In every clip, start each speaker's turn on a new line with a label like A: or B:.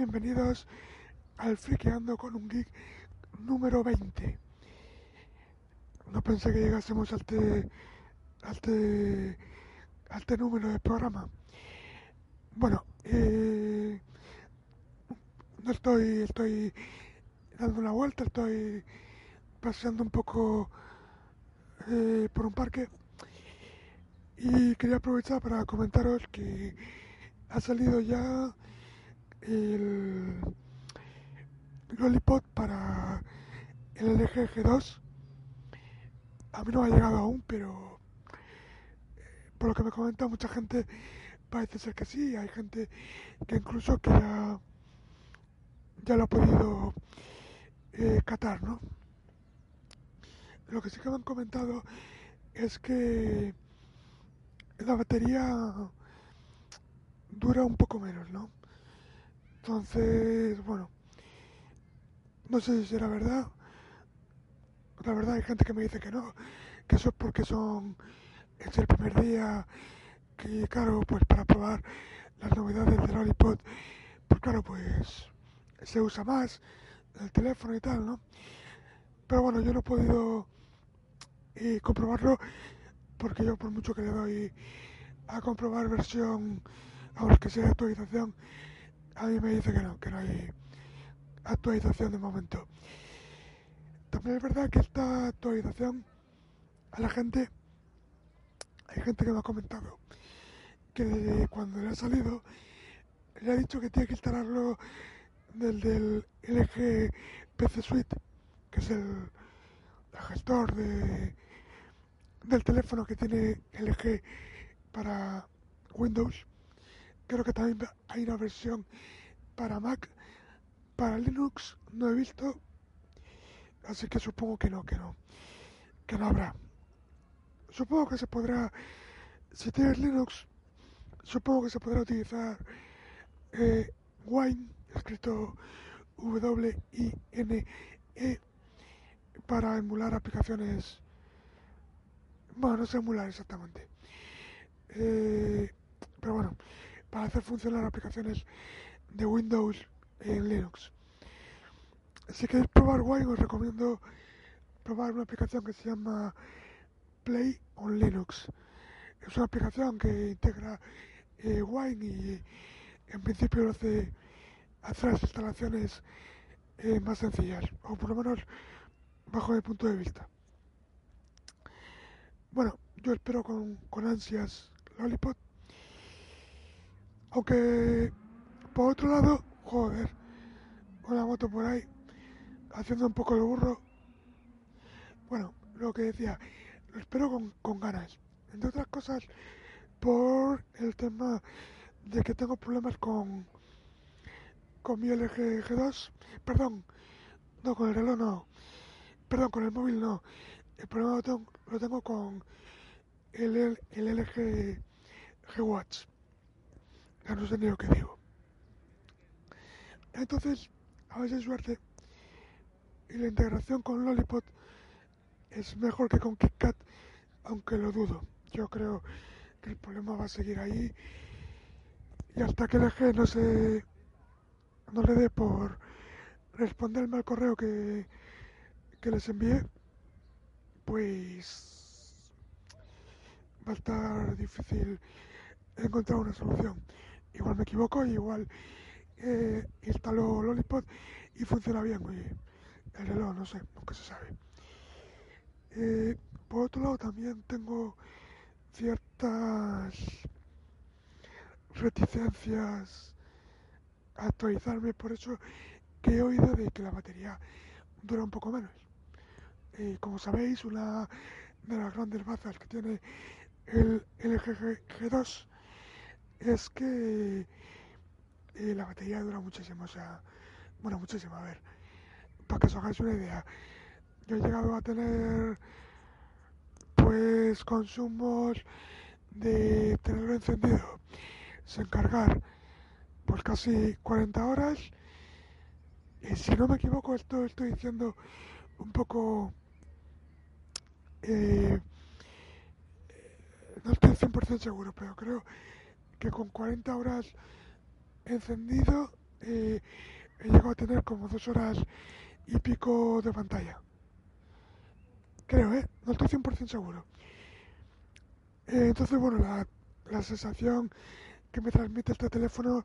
A: bienvenidos al Friqueando con un Geek número 20. No pensé que llegásemos al te, al te, al te número de programa. Bueno, eh, no estoy, estoy dando una vuelta, estoy paseando un poco eh, por un parque y quería aprovechar para comentaros que ha salido ya el Lollipop para el LG G2. A mí no me ha llegado aún, pero eh, por lo que me comenta mucha gente parece ser que sí. Hay gente que incluso que ya, ya lo ha podido eh, catar, ¿no? Lo que sí que me han comentado es que la batería dura un poco menos, ¿no? Entonces, bueno, no sé si será verdad. La verdad hay gente que me dice que no, que eso es porque son, es el primer día, que claro, pues para probar las novedades del Lollipop, pues claro, pues se usa más el teléfono y tal, ¿no? Pero bueno, yo no he podido eh, comprobarlo porque yo por mucho que le doy a comprobar versión, a que sea actualización, mí me dice que no, que no hay actualización de momento. También es verdad que esta actualización a la gente, hay gente que me ha comentado que cuando le ha salido, le ha dicho que tiene que instalarlo del, del LG PC Suite, que es el, gestor de, del teléfono que tiene LG para Windows. Creo que también hay una versión para Mac, para Linux no he visto, así que supongo que no, que no, que no habrá. Supongo que se podrá, si tienes Linux, supongo que se podrá utilizar eh, Wine, escrito W-I-N-E, para emular aplicaciones. Bueno, no sé emular exactamente. Eh, pero bueno, para hacer funcionar aplicaciones de Windows en Linux. Si queréis probar Wine, os recomiendo probar una aplicación que se llama Play on Linux. Es una aplicación que integra eh, Wine y en principio lo hace hacer las instalaciones eh, más sencillas, o por lo menos bajo mi punto de vista. Bueno, yo espero con, con ansias Lollipop aunque, por otro lado, joder, una moto por ahí, haciendo un poco el burro. Bueno, lo que decía, lo espero con, con ganas. Entre otras cosas, por el tema de que tengo problemas con, con mi LG G2. Perdón, no, con el reloj no. Perdón, con el móvil no. El problema lo tengo, lo tengo con el, el LG G-Watch ya no sé ni lo que digo. Entonces, a veces suerte. Y la integración con Lollipop es mejor que con KitKat, aunque lo dudo. Yo creo que el problema va a seguir ahí. Y hasta que el no se. no le dé por responderme al correo que, que les envié, pues va a estar difícil encontrar una solución igual me equivoco, igual eh, instaló Lollipop y funciona bien, el reloj, no sé, nunca se sabe. Eh, por otro lado, también tengo ciertas reticencias a actualizarme, por eso que he oído de que la batería dura un poco menos. Y como sabéis, una de las grandes bazas que tiene el LG G2 es que eh, la batería dura muchísimo, o sea, bueno, muchísimo, a ver, para que os hagáis una idea, yo he llegado a tener pues consumos de tenerlo encendido sin cargar pues casi 40 horas y si no me equivoco esto estoy diciendo un poco eh, no estoy 100% seguro pero creo que con 40 horas encendido eh, he llegado a tener como dos horas y pico de pantalla creo, ¿eh? No estoy 100% seguro. Eh, entonces, bueno, la, la, sensación que me transmite este teléfono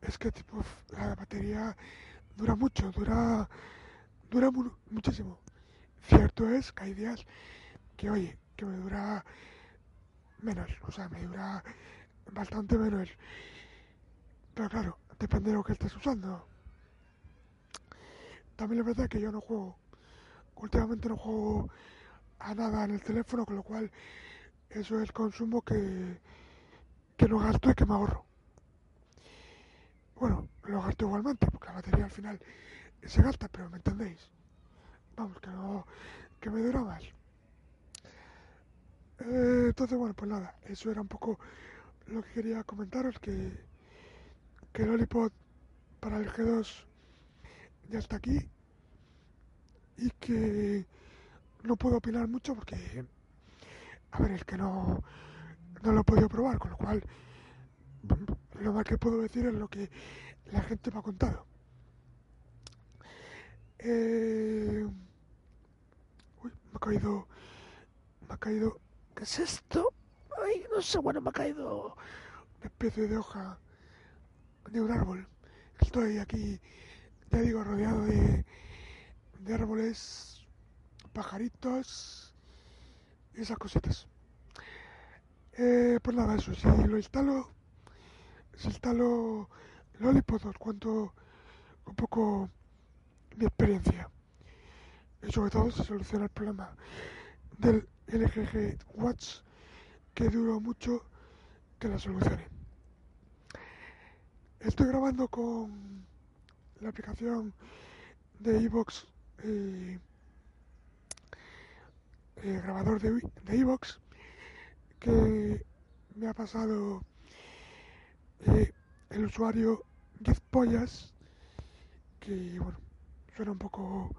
A: es que tipo, la batería dura mucho, dura, dura mu muchísimo. Cierto es que hay días que, oye, que me dura menos, o sea, me dura bastante menos. Pero claro, depende de lo que estés usando. También es verdad que yo no juego, últimamente no juego a nada en el teléfono, con lo cual eso es el consumo que, que no gasto y que me ahorro. Bueno, lo gasto igualmente, porque la batería al final se gasta, pero ¿me entendéis? Vamos, que no, que me dura más. Eh, entonces, bueno, pues nada, eso era un poco lo que quería comentaros, que, que el Olipod para el G2 ya está aquí y que no puedo opinar mucho porque, a ver, es que no, no lo he podido probar, con lo cual lo más que puedo decir es lo que la gente me ha contado. Eh, uy, me ha caído, me ha caído, ¿qué es esto? No sé, bueno, me ha caído una especie de hoja de un árbol. Estoy aquí, ya digo, rodeado de, de árboles pajaritos y esas cositas. Eh, pues nada, eso, si lo instalo, si instalo Lollipop os cuento un poco mi experiencia. Y sobre todo se soluciona el problema del LGG Watch que duró mucho que la solucione. Estoy grabando con la aplicación de Evox eh, eh, grabador de Evox que me ha pasado eh, el usuario Gizpollas que bueno suena un poco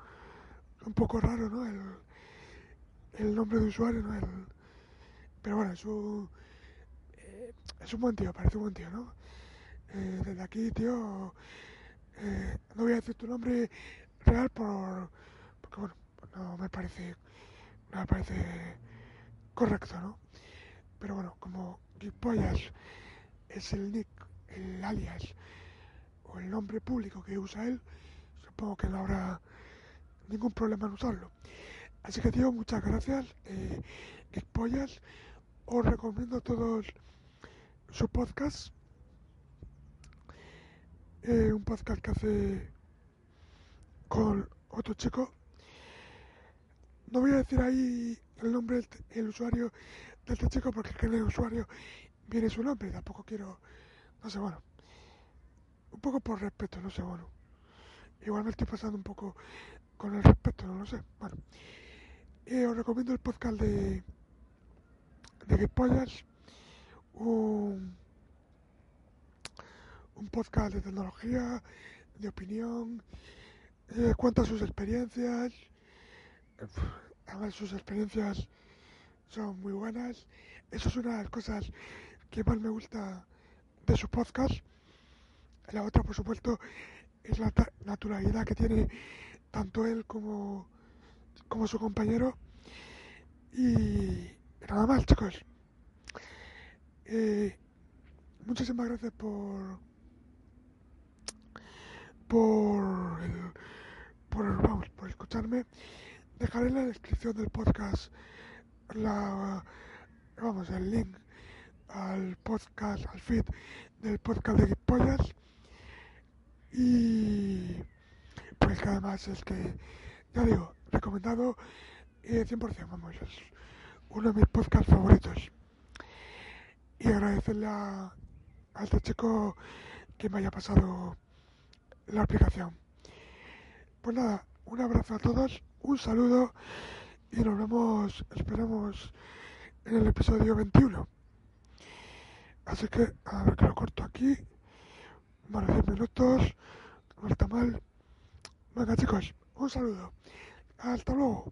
A: un poco raro no el, el nombre de usuario no el, pero bueno es un eh, es un buen tío parece un buen tío no desde aquí tío no voy a decir tu nombre real por porque bueno no me parece me parece correcto, ¿no? Pero bueno, como Gipollas es el nick, el alias o el nombre público que usa él, supongo que no habrá ningún problema en usarlo. Así que tío, muchas gracias. Eh, os recomiendo todos su podcast. Eh, un podcast que hace con otro chico no voy a decir ahí el nombre del usuario de este chico porque en el usuario viene su nombre. Tampoco quiero, no sé, bueno, un poco por respeto, no sé, bueno. Igual me estoy pasando un poco con el respeto, no lo sé. Bueno, eh, os recomiendo el podcast de de Gipollas, un, un podcast de tecnología, de opinión, eh, cuenta sus experiencias además sus experiencias son muy buenas. Eso es una de las cosas que más me gusta de su podcast. La otra, por supuesto, es la naturalidad que tiene tanto él como, como su compañero. Y nada más, chicos. Eh, muchísimas gracias por por por vamos por escucharme. Dejaré en la descripción del podcast la, vamos, el link al podcast, al feed del podcast de Gipollas y pues que además es que, ya digo, recomendado eh, 100%, vamos, uno de mis podcasts favoritos. Y agradecerle a, este chico que me haya pasado la aplicación. Pues nada, un abrazo a todos, un saludo y nos vemos, esperamos, en el episodio 21. Así que, a ver que lo corto aquí. Más de 10 minutos. No está mal. Venga chicos, un saludo. Hasta luego.